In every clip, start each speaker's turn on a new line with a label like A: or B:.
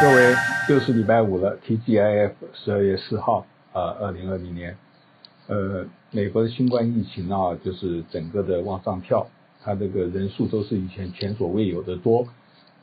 A: 各位，又是礼拜五了，TGIF 十二月四号，啊，二零二零年，呃，美国的新冠疫情啊，就是整个的往上跳，它这个人数都是以前前所未有的多，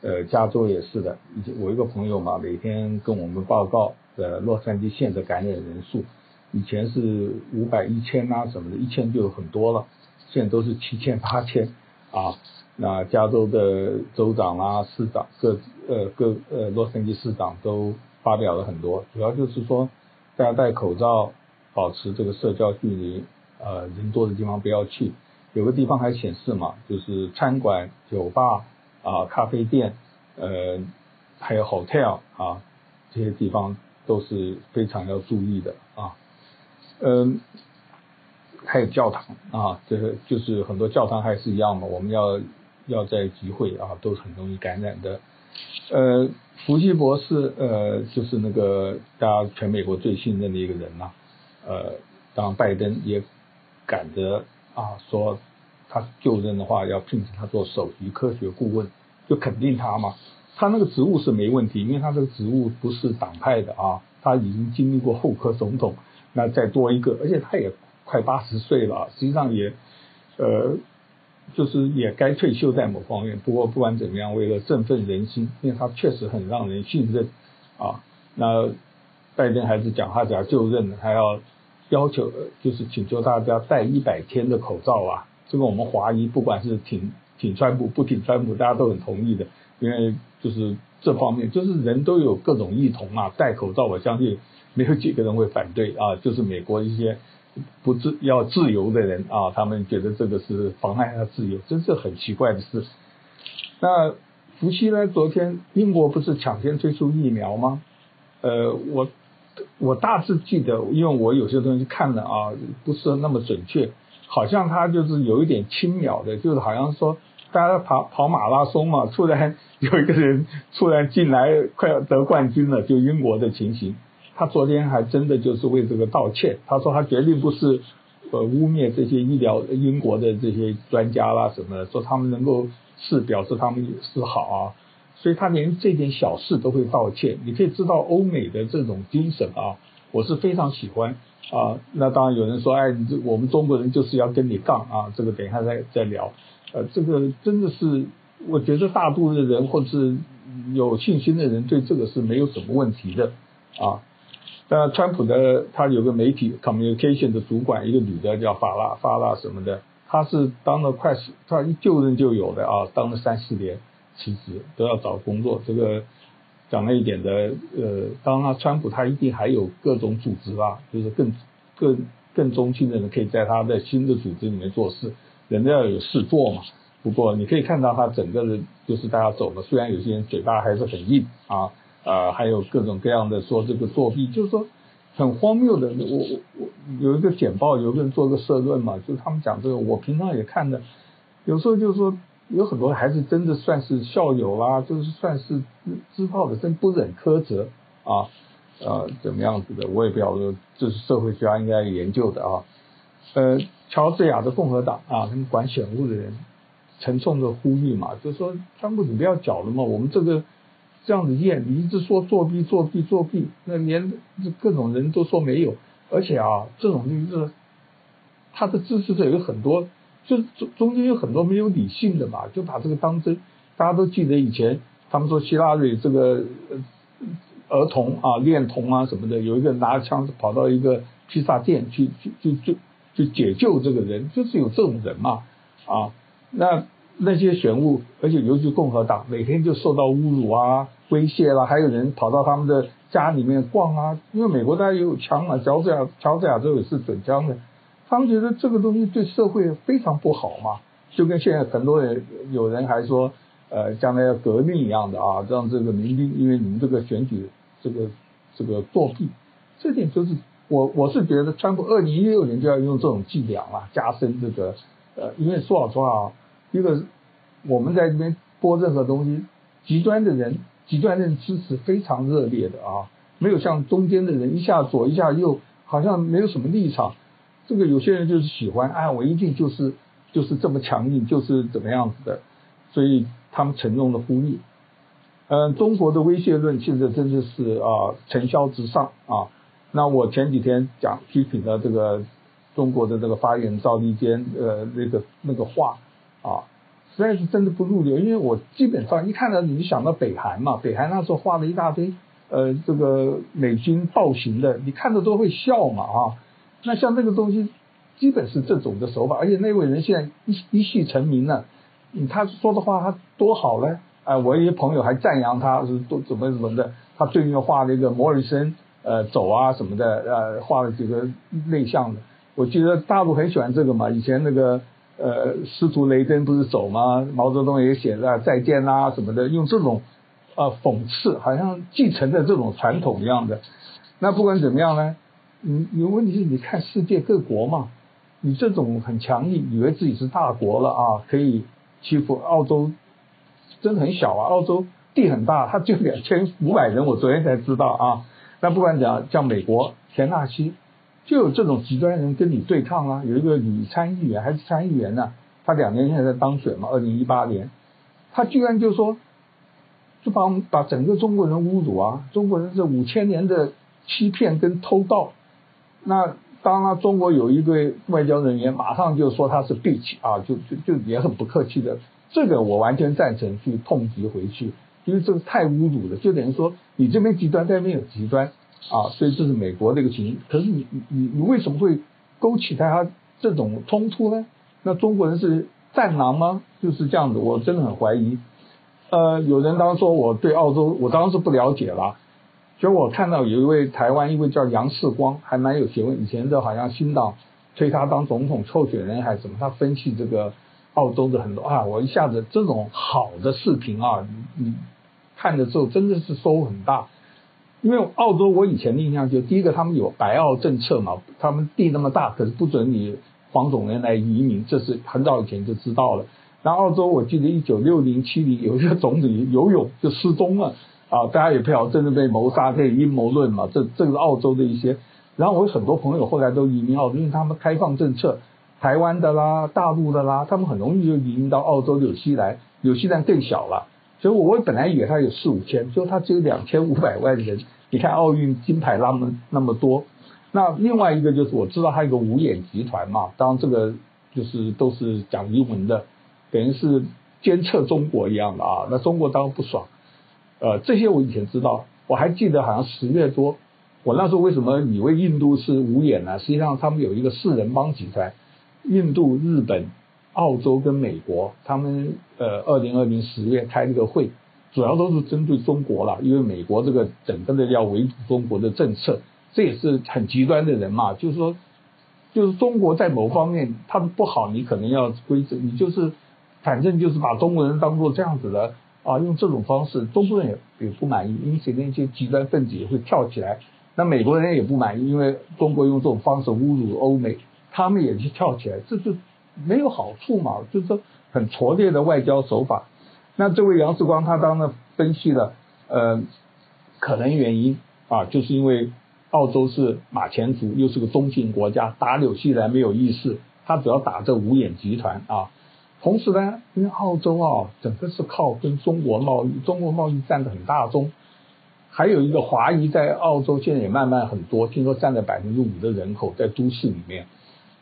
A: 呃，加州也是的，我一个朋友嘛，每天跟我们报告，呃，洛杉矶县的感染人数，以前是五百、一千啊什么的，一千就很多了，现在都是七千、八千啊。那加州的州长啊、市长各呃各呃洛杉矶市长都发表了很多，主要就是说大家戴口罩，保持这个社交距离，呃人多的地方不要去。有个地方还显示嘛，就是餐馆、酒吧啊、咖啡店，呃还有 hotel 啊这些地方都是非常要注意的啊。嗯，还有教堂啊，这个就是很多教堂还是一样嘛，我们要。要在集会啊，都是很容易感染的。呃，福奇博士，呃，就是那个大家全美国最信任的一个人呐、啊。呃，当拜登也赶着啊，说他就任的话，要聘请他做首席科学顾问，就肯定他嘛。他那个职务是没问题，因为他这个职务不是党派的啊，他已经经历过后科总统，那再多一个，而且他也快八十岁了，实际上也呃。就是也该退休在某方面，不过不管怎么样，为了振奋人心，因为他确实很让人信任啊。那拜登还是讲他只要就任，还要要求就是请求大家戴一百天的口罩啊。这个我们华裔不管是挺挺川普不挺川普，大家都很同意的，因为就是这方面就是人都有各种异同啊，戴口罩我相信没有几个人会反对啊，就是美国一些。不自要自由的人啊，他们觉得这个是妨碍他自由，真是很奇怪的事。那福西呢？昨天英国不是抢先推出疫苗吗？呃，我我大致记得，因为我有些东西看了啊，不是那么准确，好像他就是有一点轻描的，就是好像说大家跑跑马拉松嘛，突然有一个人突然进来，快要得冠军了，就英国的情形。他昨天还真的就是为这个道歉，他说他绝对不是呃污蔑这些医疗英国的这些专家啦什么的，说他们能够是表示他们是好啊，所以他连这点小事都会道歉。你可以知道欧美的这种精神啊，我是非常喜欢啊。那当然有人说，哎，我们中国人就是要跟你杠啊，这个等一下再再聊。呃，这个真的是我觉得大部分的人或者是有信心的人对这个是没有什么问题的啊。那川普的他有个媒体 communication 的主管，一个女的叫法拉法拉什么的，她是当了快十，她一就任就有的啊，当了三四年辞职都要找工作。这个讲了一点的，呃，当然川普他一定还有各种组织啊，就是更更更中心的人可以在他的新的组织里面做事，人家要有事做嘛。不过你可以看到他整个人，就是大家走了，虽然有些人嘴巴还是很硬啊。啊、还有各种各样的说这个作弊，就是说很荒谬的。我我我有一个简报，有个人做个社论嘛，就是他们讲这个，我平常也看的。有时候就是说有很多还是真的算是校友啦，就是算是知道的，真不忍苛责啊啊怎么样子的，我也不晓得，这是社会学家应该研究的啊。呃，乔治亚的共和党啊，他们管选务的人沉重的呼吁嘛，就是说川普你不要搅了嘛，我们这个。这样子验，你一直说作弊作弊作弊，那连各种人都说没有，而且啊，这种就是他的支持者有很多，就中中间有很多没有理性的嘛，就把这个当真。大家都记得以前他们说希拉蕊这个儿童啊恋童啊什么的，有一个拿着枪跑到一个披萨店去去去去去解救这个人，就是有这种人嘛啊，那那些选务，而且尤其共和党每天就受到侮辱啊。威胁了，还有人跑到他们的家里面逛啊，因为美国大家也有枪嘛，乔治亚乔治亚州也是准枪的，他们觉得这个东西对社会非常不好嘛，就跟现在很多人有人还说，呃，将来要革命一样的啊，让这个民兵，因为你们这个选举这个这个作弊，这点就是我我是觉得，川普二零一六年就要用这种伎俩啊，加深这个呃，因为说老实话啊，一个我们在这边播任何东西，极端的人。极端的支持非常热烈的啊，没有像中间的人一下左一下右，好像没有什么立场。这个有些人就是喜欢，哎，我一定就是就是这么强硬，就是怎么样子的，所以他们沉重的呼吁。嗯，中国的威胁论现在真的是啊尘嚣之上啊。那我前几天讲批评了这个中国的这个发言赵立坚呃那个那个话啊，实在是真的不入流。因为我基本上一看到你就想到北韩嘛，北韩那时候画了一大堆呃这个美军暴行的，你看着都会笑嘛啊。那像这个东西，基本是这种的手法，而且那位人现在一一夕成名了，他说的话他多好呢。啊，我一些朋友还赞扬他是都怎么怎么的，他最近画了一个摩尔森，呃，走啊什么的，呃，画了几个内向的。我记得大陆很喜欢这个嘛，以前那个呃，司徒雷登不是走吗？毛泽东也写了再见啦什么的，用这种呃讽刺，好像继承的这种传统一样的。那不管怎么样呢，你你问题是你看世界各国嘛，你这种很强硬，以为自己是大国了啊，可以欺负澳洲。真的很小啊，澳洲地很大，它就两千五百人，我昨天才知道啊。那不管讲，像美国田纳西就有这种极端人跟你对抗啊。有一个女参议员还是参议员呢、她两年前在当选嘛，二零一八年，她居然就说，就把我们把整个中国人侮辱啊，中国人是五千年的欺骗跟偷盗。那当然，中国有一对外交人员马上就说他是 bitch 啊，就就就也很不客气的。这个我完全赞成去痛击回去，因为这个太侮辱了，就等于说你这边极端，那边有极端啊，所以这是美国的一个情形。可是你你你为什么会勾起大家这种冲突呢？那中国人是战狼吗？就是这样子，我真的很怀疑。呃，有人当时说我对澳洲，我当时不了解了，结果我看到有一位台湾一位叫杨世光，还蛮有学问，以前的好像新党推他当总统候选人还是什么，他分析这个。澳洲的很多啊，我一下子这种好的视频啊，你你看的时候真的是收获很大。因为澳洲我以前的印象就第一个他们有白澳政策嘛，他们地那么大，可是不准你黄种人来移民，这是很早以前就知道了。然后澳洲我记得一九六零七零有一个总理游泳就失踪了啊，大家也不晓得真的被谋杀，这阴谋论嘛，这这个是澳洲的一些。然后我有很多朋友后来都移民澳洲，因为他们开放政策。台湾的啦，大陆的啦，他们很容易就移民到澳洲纽西兰，纽西兰更小了。所以我本来以为他有四五千，就他只有两千五百万人。你看奥运金牌那么那么多，那另外一个就是我知道他有个五眼集团嘛，当然这个就是都是讲英文的，等于是监测中国一样的啊。那中国当然不爽，呃，这些我以前知道，我还记得好像十月多，我那时候为什么以为印度是五眼呢？实际上他们有一个四人帮集团。印度、日本、澳洲跟美国，他们呃，二零二零十月开这个会，主要都是针对中国了，因为美国这个整个的要围堵中国的政策，这也是很极端的人嘛，就是说，就是中国在某方面他们不好，你可能要规则，你就是反正就是把中国人当做这样子的啊，用这种方式，中国人也也不满意，因此那些极端分子也会跳起来，那美国人也不满意，因为中国用这种方式侮辱欧美。他们也去跳起来，这就没有好处嘛，就是很拙劣的外交手法。那这位杨世光他当然分析了，呃，可能原因啊，就是因为澳洲是马前卒，又是个中性国家，打纽西兰没有意思，他主要打这五眼集团啊。同时呢，因为澳洲啊，整个是靠跟中国贸易，中国贸易占的很大宗，还有一个华裔在澳洲现在也慢慢很多，听说占了百分之五的人口在都市里面。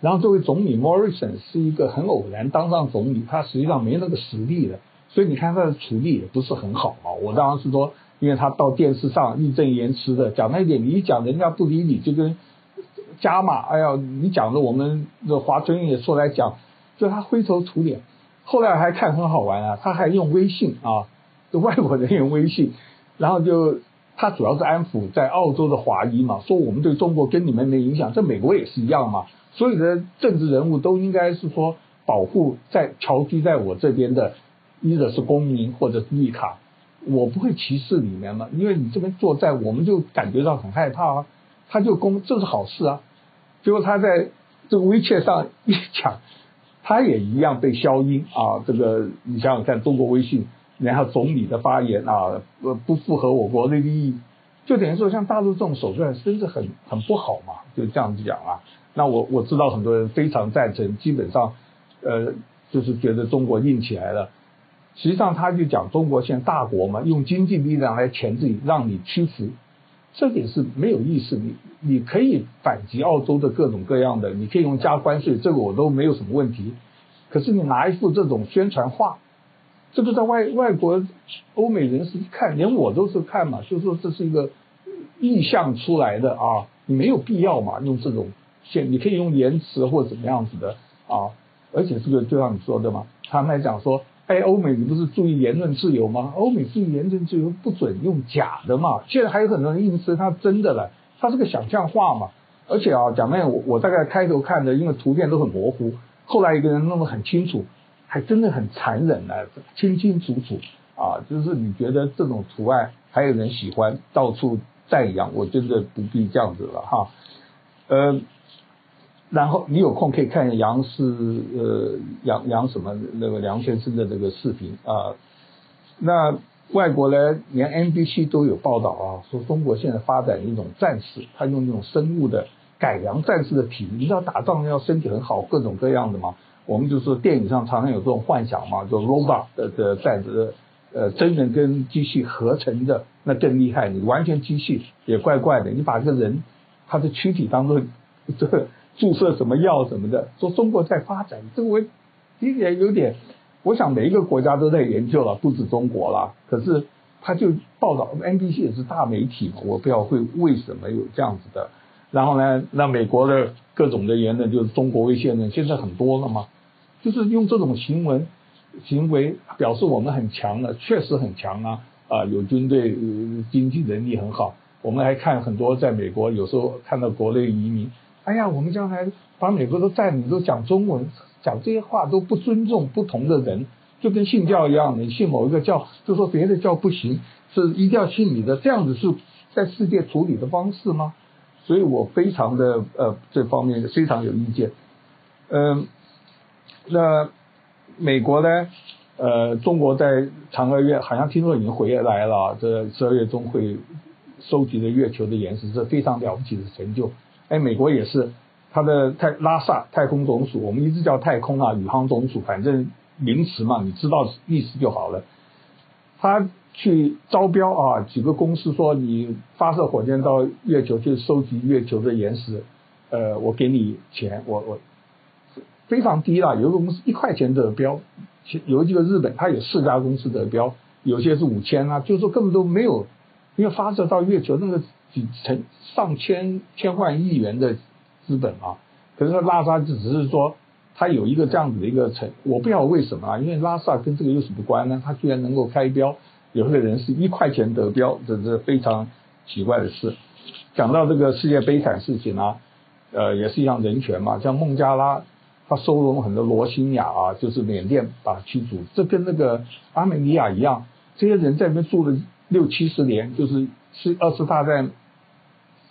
A: 然后这位总理莫里森是一个很偶然当上总理，他实际上没那个实力的，所以你看他的处理也不是很好啊。我当时说，因为他到电视上义正言辞的讲那一点，你一讲人家不理你，就跟加码，哎呀，你讲的我们的华春莹也说来讲，就他灰头土脸。后来还看很好玩啊，他还用微信啊，就外国人用微信，然后就他主要是安抚在澳洲的华裔嘛，说我们对中国跟你们没影响，这美国也是一样嘛。所有的政治人物都应该是说保护在侨居在我这边的，一个是公民或者是绿卡，我不会歧视你们嘛，因为你这边作战，我们就感觉到很害怕啊。他就公，这是好事啊。结果他在这个 WeChat 上一讲，他也一样被消音啊。这个你想想看，中国微信然后总理的发言啊，呃，不符合我国的利益，就等于说像大陆这种手段，真的很很不好嘛，就这样子讲啊。那我我知道很多人非常赞成，基本上，呃，就是觉得中国硬起来了。实际上他就讲中国现在大国嘛，用经济力量来钳制你，让你屈服，这点是没有意思。你你可以反击澳洲的各种各样的，你可以用加关税，这个我都没有什么问题。可是你拿一副这种宣传画，这个在外外国欧美人士一看，连我都是看嘛，就说这是一个意象出来的啊，你没有必要嘛，用这种现你可以用言辞或怎么样子的啊，而且这个就像你说的嘛，他们还讲说。哎，欧美，你不是注意言论自由吗？欧美注意言论自由，不准用假的嘛。现在还有很多人硬吃它真的了，它是个想象化嘛。而且啊，讲那我我大概开头看的，因为图片都很模糊，后来一个人弄得很清楚，还真的很残忍啊，清清楚楚啊。就是你觉得这种图案还有人喜欢，到处赞扬，我觉得不必这样子了哈。呃。然后你有空可以看杨氏呃杨杨什么那个梁先生的这个视频啊，那外国呢连 NBC 都有报道啊，说中国现在发展一种战士，他用那种生物的改良战士的体，你知道打仗要身体很好，各种各样的嘛。我们就说电影上常常有这种幻想嘛，就 robot 的的战士，呃真人跟机器合成的那更厉害，你完全机器也怪怪的，你把这个人他的躯体当做这个。注射什么药什么的，说中国在发展，这个我听起来有点，我想每一个国家都在研究了，不止中国了。可是他就报道，NBC 也是大媒体嘛，我不知道会为什么有这样子的。然后呢，那美国的各种的言论就是中国威胁论，现在很多了嘛，就是用这种行为行为表示我们很强了，确实很强啊啊，有军队，呃，经济能力很好。我们还看很多在美国，有时候看到国内移民。哎呀，我们将来把美国都占领，都讲中文，讲这些话都不尊重不同的人，就跟信教一样，你信某一个教，就说别的教不行，是一定要信你的，这样子是在世界处理的方式吗？所以我非常的呃这方面非常有意见。嗯、那美国呢？呃，中国在嫦娥月好像听说已经回来了，这十二月中会收集的月球的岩石是非常了不起的成就。哎，美国也是，他的太拉萨太空总署，我们一直叫太空啊，宇航总署，反正名词嘛，你知道意思就好了。他去招标啊，几个公司说你发射火箭到月球去收集月球的岩石，呃，我给你钱，我我非常低了，有一个公司一块钱得标，有几个日本，它有四家公司得标，有些是五千啊，就是说根本都没有，因为发射到月球那个。几成上千千万亿元的资本啊，可是拉萨就只是说他有一个这样子的一个成，我不知道为什么啊，因为拉萨跟这个有什么关呢？他居然能够开标，有个人是一块钱得标，这是非常奇怪的事。讲到这个世界悲惨事情啊，呃，也是一样人权嘛，像孟加拉，他收容很多罗兴亚啊，就是缅甸把他驱逐，这跟那个阿美尼亚一样，这些人在那边住了六七十年，就是是二次大战。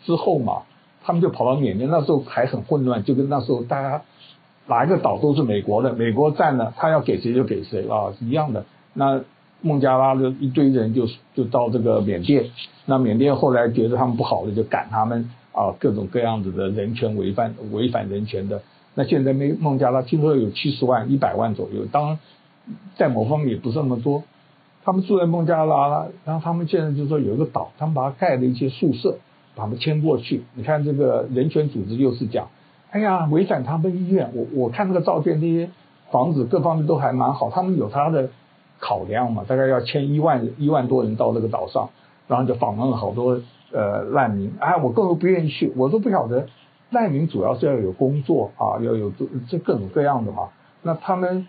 A: 之后嘛，他们就跑到缅甸，那时候还很混乱，就跟那时候大家哪一个岛都是美国的，美国占了，他要给谁就给谁啊，是一样的。那孟加拉的一堆人就就到这个缅甸，那缅甸后来觉得他们不好的，就赶他们啊，各种各样子的人权违反违反人权的。那现在没孟加拉听说有七十万一百万左右，当然在某方面也不是那么多。他们住在孟加拉了，然后他们现在就说有一个岛，他们把它盖了一些宿舍。把他们迁过去，你看这个人权组织又是讲，哎呀，违反他们意愿。我我看那个照片，那些房子各方面都还蛮好，他们有他的考量嘛，大概要迁一万一万多人到那个岛上，然后就访问了好多呃难民。哎，我根本不愿意去，我都不晓得难民主要是要有工作啊，要有这这各种各样的嘛。那他们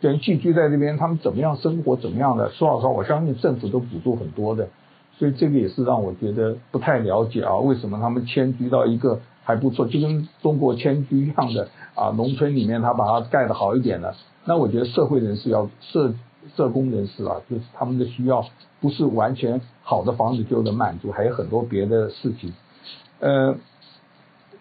A: 人聚居在这边，他们怎么样生活，怎么样的？说老实话，我相信政府都补助很多的。所以这个也是让我觉得不太了解啊，为什么他们迁居到一个还不错，就跟中国迁居一样的啊，农村里面他把它盖得好一点的。那我觉得社会人士要社社工人士啊，就是他们的需要不是完全好的房子就能满足，还有很多别的事情。呃，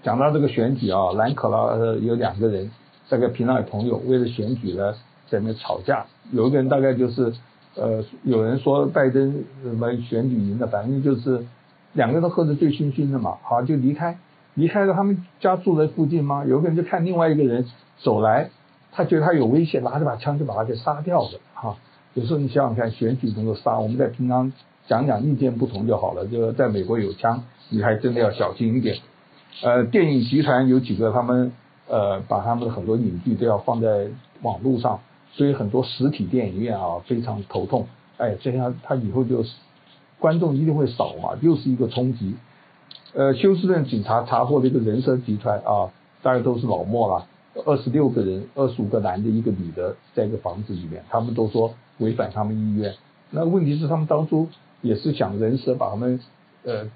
A: 讲到这个选举啊，兰可拉有两个人，大概平常有朋友，为了选举呢在那吵架，有一个人大概就是。呃，有人说拜登什么选举赢了，反正就是两个人都喝得醉醺醺的嘛，好就离开，离开了他们家住在附近吗？有个人就看另外一个人走来，他觉得他有危险，拿着把枪就把他给杀掉了，哈，有时候你想想看，选举能够杀，我们在平常讲讲意见不同就好了。就在美国有枪，你还真的要小心一点。呃，电影集团有几个，他们呃把他们的很多影剧都要放在网络上，所以很多实体电影院啊非常头痛。哎，这样他以后就是观众一定会少嘛，又是一个冲击。呃，休斯顿警察查获了一个人蛇集团啊，大概都是老莫了，二十六个人，二十五个男的，一个女的，在一个房子里面，他们都说违反他们意愿。那问题是他们当初也是想人蛇把他们呃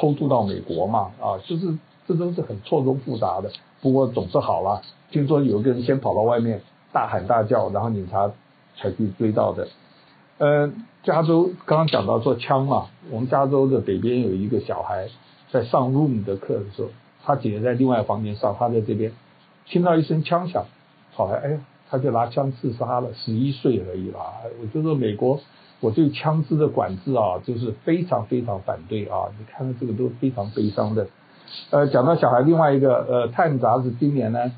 A: 偷渡到美国嘛，啊，就是这都是很错综复杂的。不过总是好了，听说有一个人先跑到外面大喊大叫，然后警察才去追到的。呃，加州刚刚讲到做枪嘛，我们加州的北边有一个小孩。在上 room 的课的时候，他姐姐在另外房间上，他在这边听到一声枪响，跑来，哎呀，他就拿枪自杀了，十一岁而已啦。我就说美国，我对枪支的管制啊，就是非常非常反对啊。你看到这个都非常悲伤的。呃，讲到小孩，另外一个呃，Time 杂志今年呢，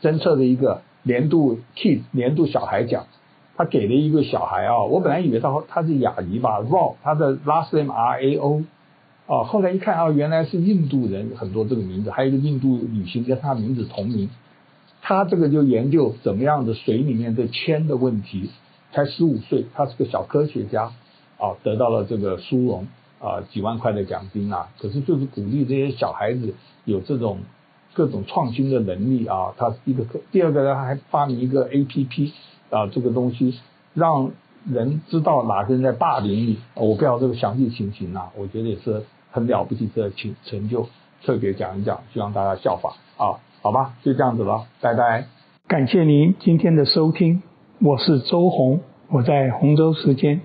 A: 侦测的一个年度 Kid 年度小孩奖，他给了一个小孩啊，我本来以为他他是雅裔吧，Rao，他的 last name R A O。哦，后来一看啊，原来是印度人，很多这个名字，还有一个印度女性跟他名字同名。他这个就研究怎么样的水里面的铅的问题，才十五岁，他是个小科学家，啊，得到了这个殊荣，啊，几万块的奖金啊。可是就是鼓励这些小孩子有这种各种创新的能力啊。他是一个，第二个呢，还发明一个 APP 啊，这个东西让人知道哪个人在霸凌你。我不知道这个详细情形啊，我觉得也是。很了不起的成成就，特别讲一讲，希望大家效仿啊，好吧，就这样子了，拜拜。感谢您今天的收听，我是周红我在洪州时间。